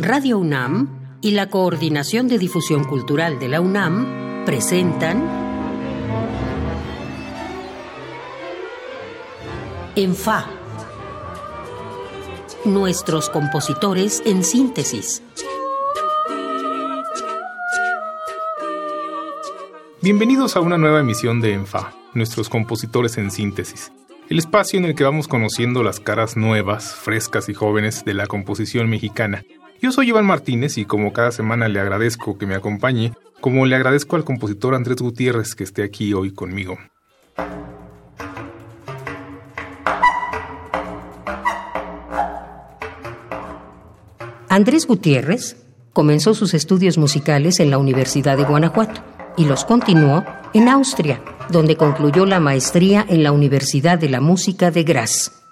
Radio UNAM y la Coordinación de Difusión Cultural de la UNAM presentan En Fa. Nuestros compositores en síntesis. Bienvenidos a una nueva emisión de ENFA, nuestros compositores en síntesis, el espacio en el que vamos conociendo las caras nuevas, frescas y jóvenes de la composición mexicana. Yo soy Iván Martínez y como cada semana le agradezco que me acompañe, como le agradezco al compositor Andrés Gutiérrez que esté aquí hoy conmigo. Andrés Gutiérrez comenzó sus estudios musicales en la Universidad de Guanajuato y los continuó en Austria, donde concluyó la maestría en la Universidad de la Música de Graz.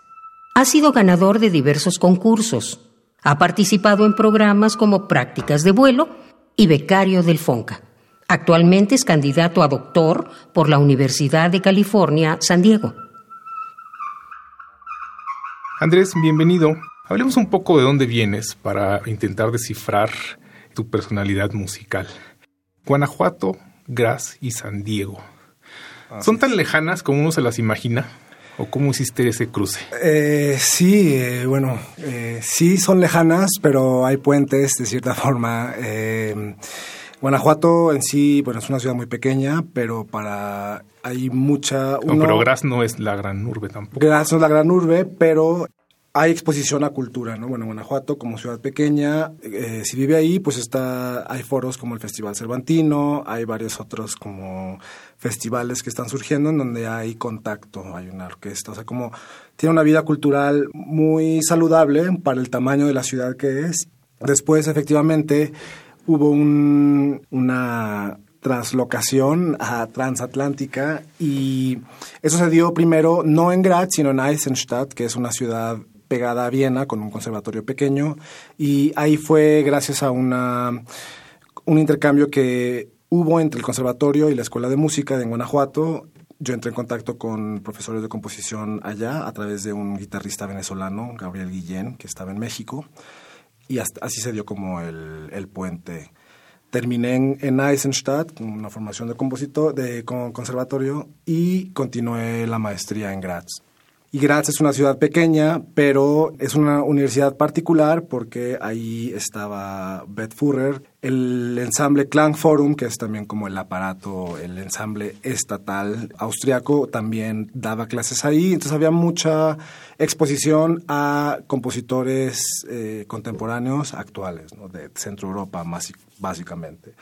Ha sido ganador de diversos concursos. Ha participado en programas como Prácticas de Vuelo y Becario del FONCA. Actualmente es candidato a doctor por la Universidad de California, San Diego. Andrés, bienvenido. Hablemos un poco de dónde vienes para intentar descifrar tu personalidad musical. Guanajuato, Graz y San Diego. ¿Son tan lejanas como uno se las imagina? ¿O cómo hiciste ese cruce? Eh, sí, eh, bueno, eh, sí son lejanas, pero hay puentes de cierta forma. Guanajuato en sí, bueno, es una ciudad muy pequeña, pero para hay mucha. no, pero Graz no es la gran urbe tampoco. Graz no es la gran urbe, pero hay exposición a cultura, ¿no? Bueno, Guanajuato como ciudad pequeña, eh, si vive ahí, pues está, hay foros como el Festival Cervantino, hay varios otros como festivales que están surgiendo en donde hay contacto, hay una orquesta, o sea, como tiene una vida cultural muy saludable para el tamaño de la ciudad que es. Después, efectivamente, hubo un, una translocación a transatlántica y eso se dio primero no en Graz, sino en Eisenstadt, que es una ciudad pegada a Viena con un conservatorio pequeño y ahí fue gracias a una, un intercambio que hubo entre el conservatorio y la escuela de música de Guanajuato. Yo entré en contacto con profesores de composición allá a través de un guitarrista venezolano, Gabriel Guillén, que estaba en México, y así se dio como el, el puente. Terminé en, en Eisenstadt, una formación de compositor, de conservatorio, y continué la maestría en Graz. Y Graz es una ciudad pequeña, pero es una universidad particular porque ahí estaba Beth Furrer, el ensamble Klangforum, que es también como el aparato, el ensamble estatal austriaco, también daba clases ahí. Entonces había mucha exposición a compositores eh, contemporáneos actuales, de Centro Europa básicamente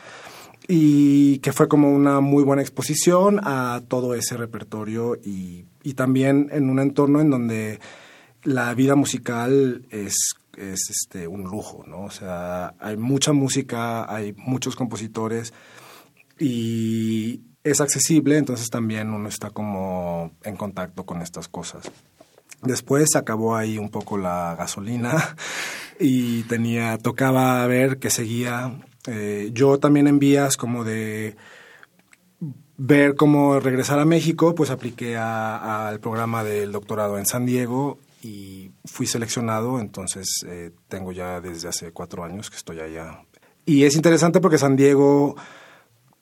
y que fue como una muy buena exposición a todo ese repertorio y, y también en un entorno en donde la vida musical es, es este, un lujo, ¿no? O sea, hay mucha música, hay muchos compositores y es accesible, entonces también uno está como en contacto con estas cosas. Después acabó ahí un poco la gasolina y tenía, tocaba ver que seguía eh, yo también en vías como de ver cómo regresar a México, pues apliqué al programa del doctorado en San Diego y fui seleccionado, entonces eh, tengo ya desde hace cuatro años que estoy allá. Y es interesante porque San Diego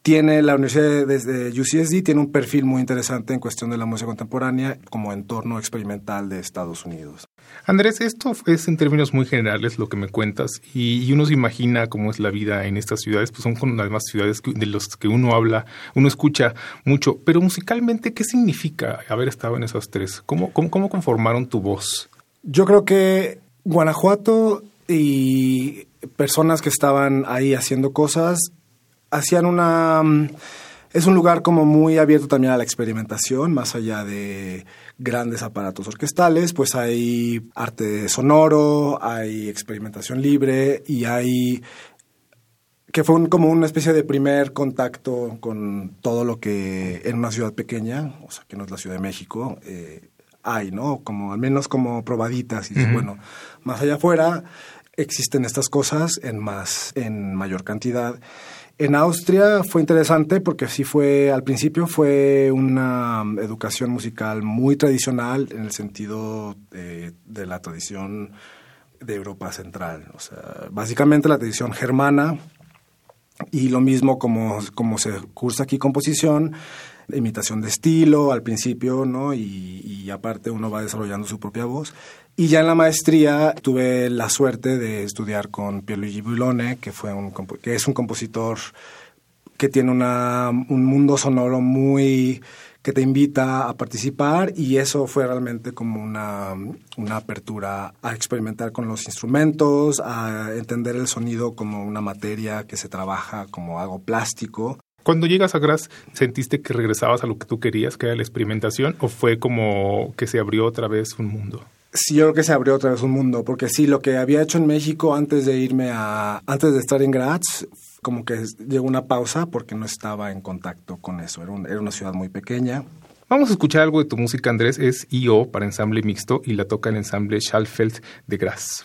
tiene la Universidad desde UCSD tiene un perfil muy interesante en cuestión de la música contemporánea como entorno experimental de Estados Unidos. Andrés, esto es en términos muy generales lo que me cuentas y, uno se imagina cómo es la vida en estas ciudades, pues son además ciudades de las que uno habla, uno escucha mucho, pero musicalmente, ¿qué significa haber estado en esas tres? ¿Cómo, cómo, cómo conformaron tu voz? Yo creo que Guanajuato y personas que estaban ahí haciendo cosas hacían una... Es un lugar como muy abierto también a la experimentación, más allá de grandes aparatos orquestales, pues hay arte sonoro, hay experimentación libre y hay que fue como una especie de primer contacto con todo lo que en una ciudad pequeña, o sea, que no es la Ciudad de México, eh, hay, ¿no? Como al menos como probaditas y bueno, más allá afuera existen estas cosas en más, en mayor cantidad. En Austria fue interesante porque sí fue, al principio fue una educación musical muy tradicional en el sentido de, la tradición de Europa Central. O sea, básicamente la tradición germana y lo mismo como, como se cursa aquí composición, imitación de estilo al principio, ¿no? Y, aparte uno va desarrollando su propia voz. Y ya en la maestría tuve la suerte de estudiar con Pierluigi Bulone, que, fue un, que es un compositor que tiene una, un mundo sonoro muy que te invita a participar y eso fue realmente como una, una apertura a experimentar con los instrumentos, a entender el sonido como una materia que se trabaja como algo plástico. Cuando llegas a Graz, ¿sentiste que regresabas a lo que tú querías, que era la experimentación, o fue como que se abrió otra vez un mundo? Sí, yo creo que se abrió otra vez un mundo, porque sí, lo que había hecho en México antes de irme a, antes de estar en Graz, como que llegó una pausa porque no estaba en contacto con eso. Era, era una ciudad muy pequeña. Vamos a escuchar algo de tu música, Andrés. Es I.O. para ensamble mixto y la toca el ensamble Schalfeld de Graz.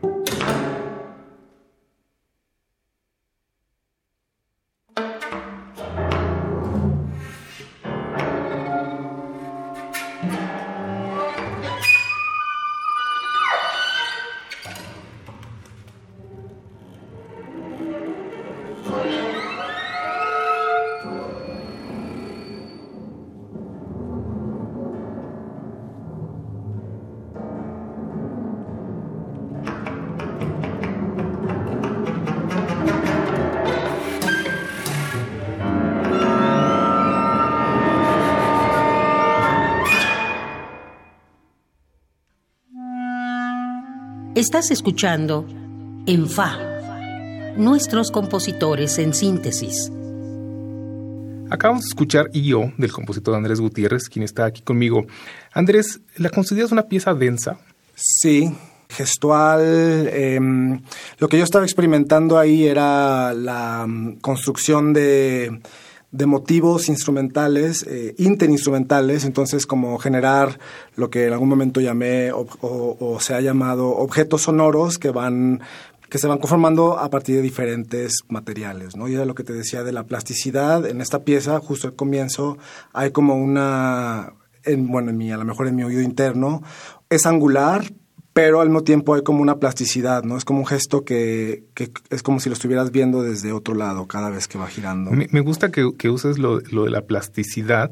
Estás escuchando En Fa, nuestros compositores en síntesis. Acabamos de escuchar Yo del compositor Andrés Gutiérrez, quien está aquí conmigo. Andrés, ¿la consideras una pieza densa? Sí, gestual. Em, lo que yo estaba experimentando ahí era la mm, construcción de de motivos instrumentales, eh, interinstrumentales, entonces como generar lo que en algún momento llamé o, se ha llamado objetos sonoros que van que se van conformando a partir de diferentes materiales, ¿no? Y era lo que te decía de la plasticidad en esta pieza, justo al comienzo hay como una en, bueno, en mi, a lo mejor en mi oído interno, es angular, pero al mismo tiempo hay como una plasticidad, ¿no? Es como un gesto que, es como si lo estuvieras viendo desde otro lado cada vez que va girando. Me, gusta que, que uses lo, lo, de la plasticidad,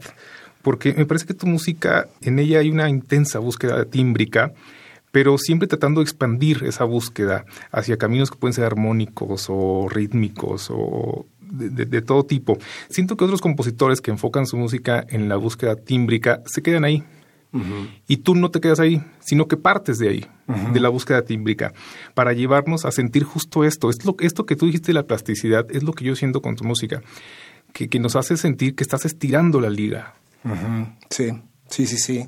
porque me parece que tu música, en ella hay una intensa búsqueda tímbrica, pero siempre tratando de expandir esa búsqueda hacia caminos que pueden ser armónicos o rítmicos o de, de, todo tipo. Siento que otros compositores que enfocan su música en la búsqueda tímbrica se quedan ahí y tú no te quedas ahí, sino que partes de ahí, de la búsqueda tímbrica, para llevarnos a sentir justo esto. Es lo, esto que tú dijiste de la plasticidad es lo que yo siento con tu música, que, que nos hace sentir que estás estirando la liga. Sí, sí, sí, sí.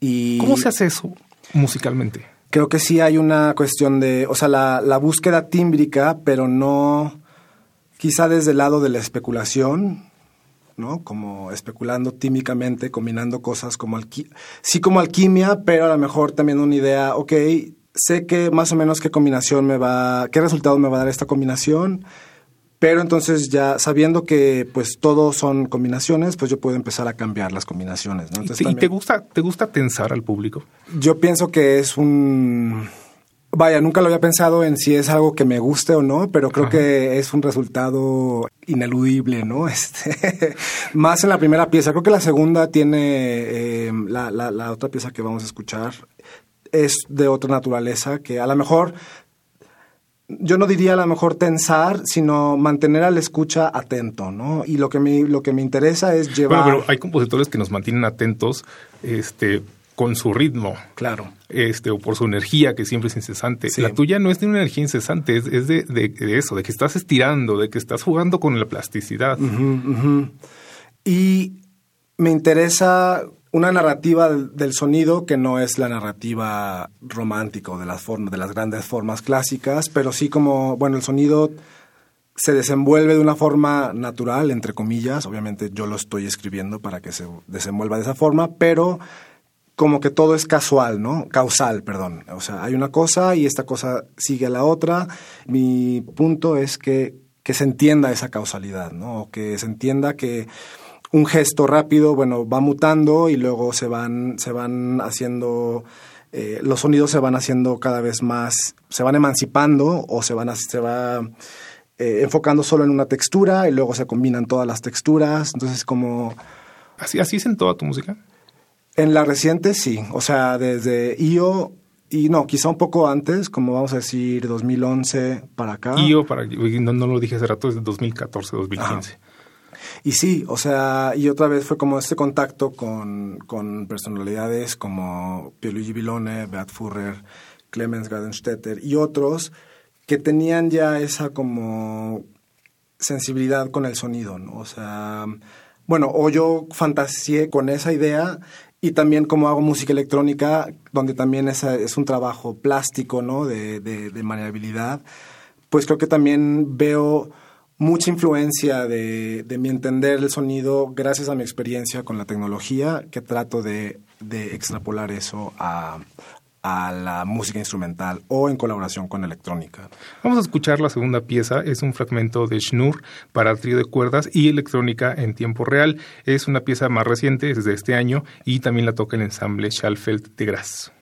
Y ¿Cómo se hace eso musicalmente? Creo que sí hay una cuestión de, o sea, la, la búsqueda tímbrica, pero no quizá desde el lado de la especulación, ¿no? Como especulando tímicamente, combinando cosas como sí como alquimia, pero a lo mejor también una idea, ok, sé que más o menos qué combinación me va, qué resultado me va a dar esta combinación, pero entonces ya sabiendo que pues todo son combinaciones, pues yo puedo empezar a cambiar las combinaciones, ¿no? ¿Y te gusta, te gusta tensar al público? Yo pienso que es un Vaya, nunca lo había pensado en si es algo que me guste o no, pero creo que es un resultado ineludible, ¿no? Este, más en la primera pieza. Creo que la segunda tiene, eh, la, la, la otra pieza que vamos a escuchar es de otra naturaleza, que a lo mejor yo no diría a lo mejor tensar, sino mantener al escucha atento, ¿no? Y lo que me, lo que me interesa es llevar... Bueno, pero hay compositores que nos mantienen atentos, este, con su ritmo. Claro. Este, o por su energía, que siempre es incesante. La tuya no es de una energía incesante, es, es de, de, eso, de que estás estirando, de que estás jugando con la plasticidad. Y me interesa una narrativa del sonido que no es la narrativa romántica de las formas, de las grandes formas clásicas, pero sí como, bueno, el sonido se desenvuelve de una forma natural, entre comillas. Obviamente yo lo estoy escribiendo para que se desenvuelva de esa forma, pero como que todo es casual, ¿no? Causal, perdón. O sea, hay una cosa y esta cosa sigue a la otra. Mi punto es que, que se entienda esa causalidad, ¿no? O que se entienda que un gesto rápido, bueno, va mutando y luego se van, se van haciendo, eh, los sonidos se van haciendo cada vez más, se van emancipando o se van, se va eh, enfocando solo en una textura y luego se combinan todas las texturas. Entonces, como... ¿Así, así es en toda tu música? En la reciente sí, o sea, desde IO y no, quizá un poco antes, como vamos a decir 2011 para acá. IO, para, no, no lo dije hace rato, es 2014, 2015. Y sí, o sea, y otra vez fue como este contacto con, con personalidades como Pierluigi Bilone, Beat Furrer, Clemens Gardenstetter y otros que tenían ya esa como sensibilidad con el sonido, ¿no? O sea, bueno, o yo fantaseé con esa idea y también como hago música electrónica, donde también es, es un trabajo plástico, ¿no? De, de, de pues creo que también veo mucha influencia de, de, mi entender el sonido gracias a mi experiencia con la tecnología, que trato de, de extrapolar eso a, a la música instrumental o en colaboración con electrónica. Vamos a escuchar la segunda pieza, es un fragmento de Schnur para trío de cuerdas y electrónica en tiempo real. Es una pieza más reciente, es de este año y también la toca el ensamble Schalfeld de Graz.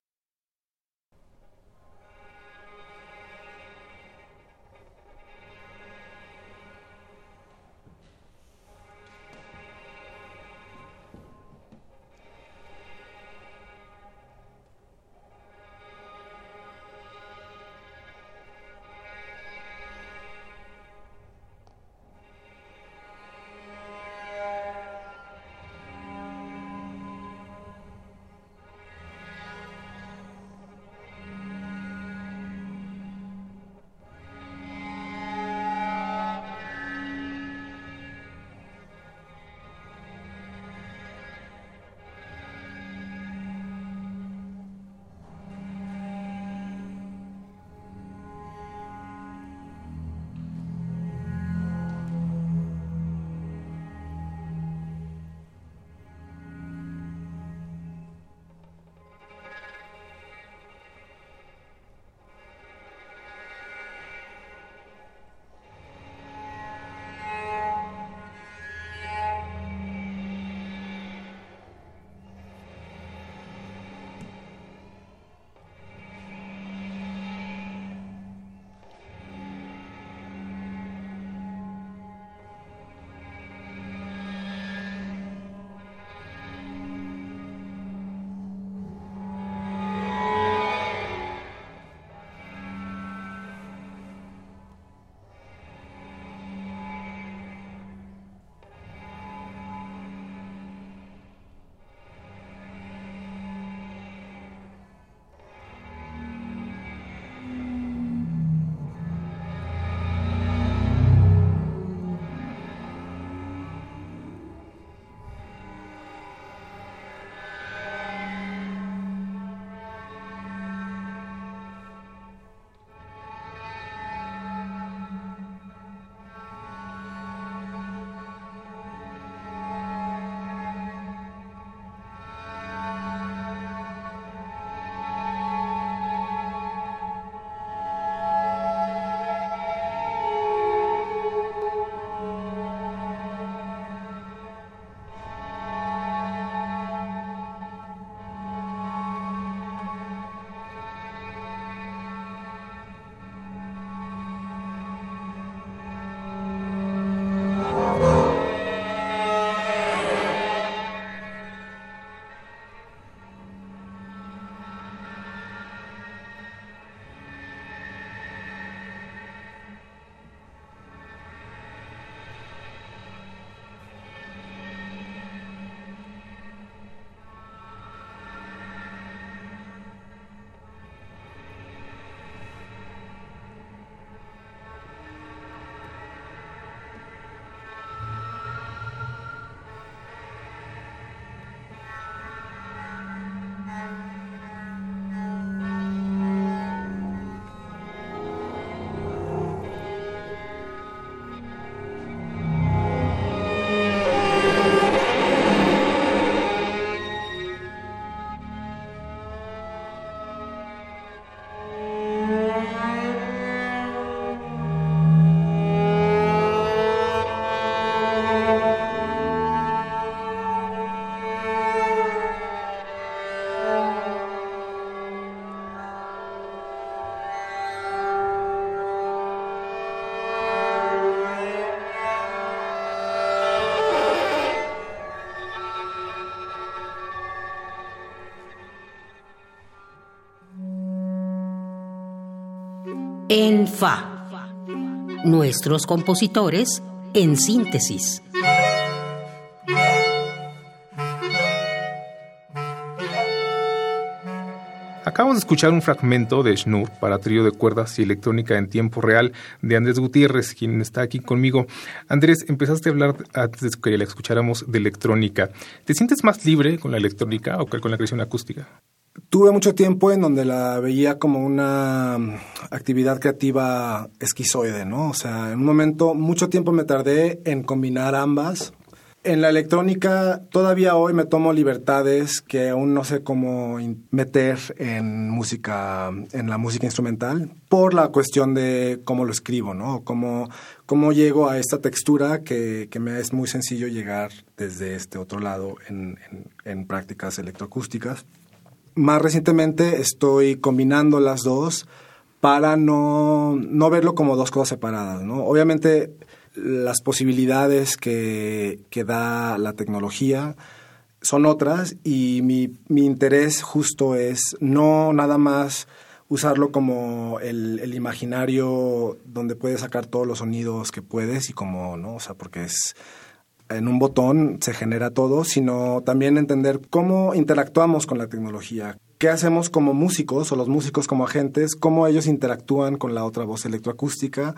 En Fa. Nuestros compositores en síntesis. Acabamos de escuchar un fragmento de Schnur para trío de cuerdas y electrónica en tiempo real de Andrés Gutiérrez, quien está aquí conmigo. Andrés, empezaste a hablar antes de que la escucháramos de electrónica. ¿Te sientes más libre con la electrónica o con la creación acústica? Tuve mucho tiempo en donde la veía como una mm, actividad creativa esquizoide, ¿no? O sea, en un momento, mucho tiempo me tardé en combinar ambas En la electrónica todavía hoy me tomo libertades que aún no sé cómo meter en música, en la música instrumental, por la cuestión de cómo lo escribo, ¿no? Cómo, cómo llego a esta textura que, que me es muy sencillo llegar desde este otro lado en, en prácticas electroacústicas. Más recientemente estoy combinando las dos para no, no verlo como dos cosas separadas, ¿no? Obviamente las posibilidades que, que da la tecnología son otras y mi, mi, interés justo es no nada más usarlo como el, el, imaginario donde puedes sacar todos los sonidos que puedes y como, ¿no? O sea, porque es en un botón se genera todo, sino también entender cómo interactuamos con la tecnología, qué hacemos como músicos o los músicos como agentes, cómo ellos interactúan con la otra voz electroacústica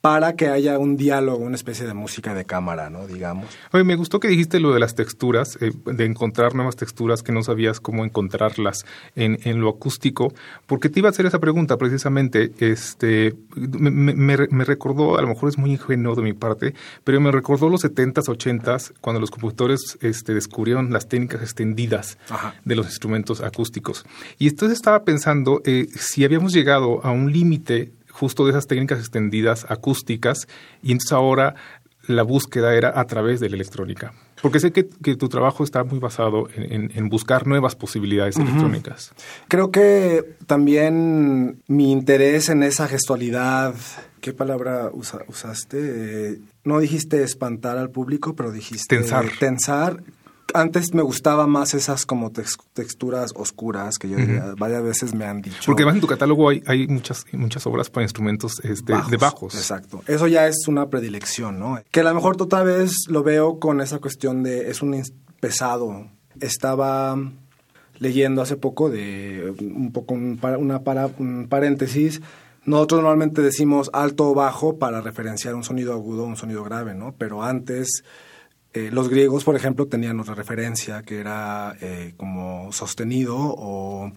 para que haya un diálogo, una especie de música de cámara, ¿no? Digamos. Oye, me gustó que dijiste lo de las texturas, eh, de encontrar nuevas texturas que no sabías cómo encontrarlas en, en, lo acústico, porque te iba a hacer esa pregunta precisamente. Este, me, me, me, recordó, a lo mejor es muy ingenuo de mi parte, pero me recordó los 70s, 80s, cuando los compositores este, descubrieron las técnicas extendidas Ajá. de los instrumentos acústicos. Y entonces estaba pensando eh, si habíamos llegado a un límite justo de esas técnicas extendidas acústicas y entonces ahora la búsqueda era a través de la electrónica. Porque sé que, tu trabajo está muy basado en, buscar nuevas posibilidades electrónicas. Creo que también mi interés en esa gestualidad, ¿qué palabra usaste? no dijiste espantar al público, pero dijiste tensar. Tensar antes me gustaba más esas como texturas oscuras que yo diría, varias veces me han dicho. Porque además en tu catálogo hay, hay muchas, muchas obras para instrumentos este, de bajos. Exacto. Eso ya es una predilección, ¿no? Que a lo mejor otra vez lo veo con esa cuestión de es un pesado. Estaba leyendo hace poco de un poco una para, un paréntesis. Nosotros normalmente decimos alto o bajo para referenciar un sonido agudo o un sonido grave, ¿no? Pero antes eh, los griegos, por ejemplo, tenían otra referencia que era eh, como sostenido o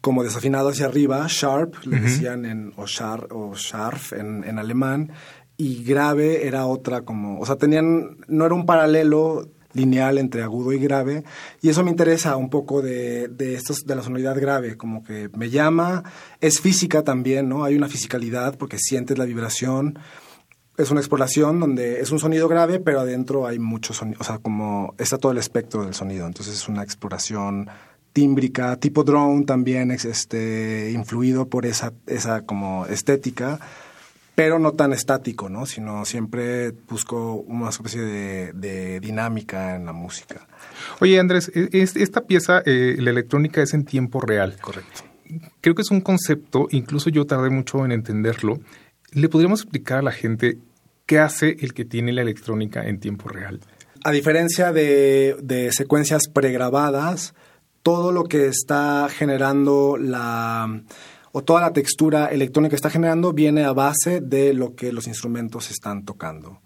como desafinado hacia arriba, sharp, le decían en, o, shar, o scharf en, en, alemán, y grave era otra como, o sea, tenían, no era un paralelo lineal entre agudo y grave, y eso me interesa un poco de, de, estos, de la sonoridad grave, como que me llama, es física también, ¿no? Hay una fisicalidad porque sientes la vibración, es una exploración donde es un sonido grave, pero adentro hay mucho sonido, o sea, como está todo el espectro del sonido. Entonces es una exploración tímbrica, tipo drone también, este, influido por esa, esa como estética, pero no tan estático, ¿no? Sino siempre busco una especie de, de dinámica en la música. Oye, Andrés, e, esta pieza, eh, la electrónica es en tiempo real. Correcto. Creo que es un concepto, incluso yo tardé mucho en entenderlo. ¿Le podríamos explicar a la gente qué hace el que tiene la electrónica en tiempo real? A diferencia de, secuencias pregrabadas, todo lo que está generando la o toda la textura electrónica que está generando viene a base de lo que los instrumentos están tocando.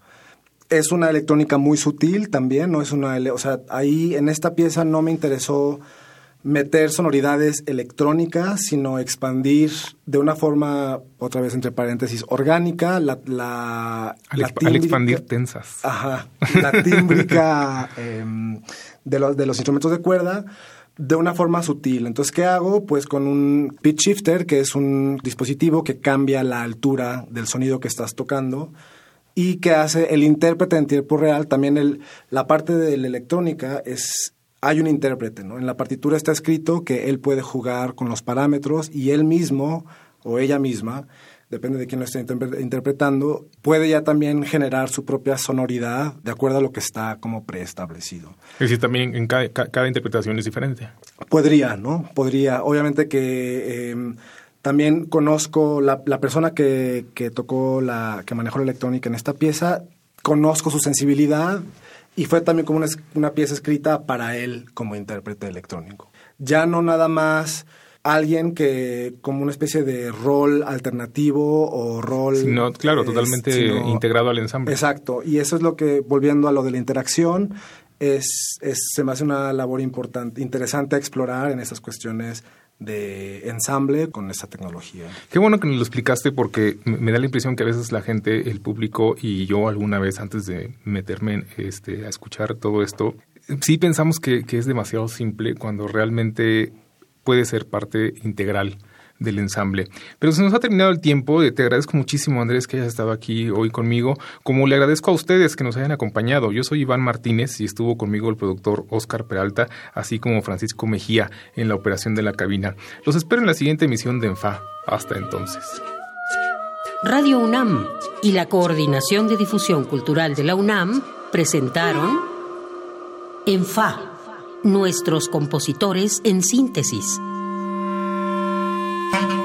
Es una electrónica muy sutil también, no es una, o sea, ahí en esta pieza no me interesó meter sonoridades electrónicas, sino expandir de una forma, otra vez entre paréntesis, orgánica, la... la, al, expandir tensas. Ajá, la tímbrica em, de, los, de los instrumentos de cuerda de una forma sutil. Entonces, ¿qué hago? Pues con un pitch shifter, que es un dispositivo que cambia la altura del sonido que estás tocando y que hace el intérprete en tiempo real. También el, la parte de la electrónica es hay un intérprete, ¿no? En la partitura está escrito que él puede jugar con los parámetros y él mismo o ella misma, depende de quién lo esté interpretando, puede ya también generar su propia sonoridad de acuerdo a lo que está como preestablecido. Es decir, también en cada, interpretación es diferente. Podría, ¿no? Podría. Obviamente que em, también conozco la, la persona que, que tocó la, que manejó la electrónica en esta pieza, conozco su sensibilidad y fue también como una, pieza escrita para él como intérprete electrónico. Ya no nada más alguien que como una especie de rol alternativo o rol... No, claro, totalmente integrado al ensamble. Exacto, y eso es lo que, volviendo a lo de la interacción, es, es, se me hace una labor importante, interesante a explorar en estas cuestiones de ensamble con esta tecnología. Qué bueno que nos lo explicaste porque me da la impresión que a veces la gente, el público y yo alguna vez antes de meterme este, a escuchar todo esto, sí pensamos que, que es demasiado simple cuando realmente puede ser parte integral del ensamble. Pero se nos ha terminado el tiempo. Te agradezco muchísimo, Andrés, que hayas estado aquí hoy conmigo. Como le agradezco a ustedes que nos hayan acompañado. Yo soy Iván Martínez y estuvo conmigo el productor Oscar Peralta, así como Francisco Mejía en la operación de la cabina. Los espero en la siguiente emisión de ENFA. Hasta entonces. Radio UNAM y la Coordinación de Difusión Cultural de la UNAM presentaron ENFA, nuestros compositores en síntesis Thank you.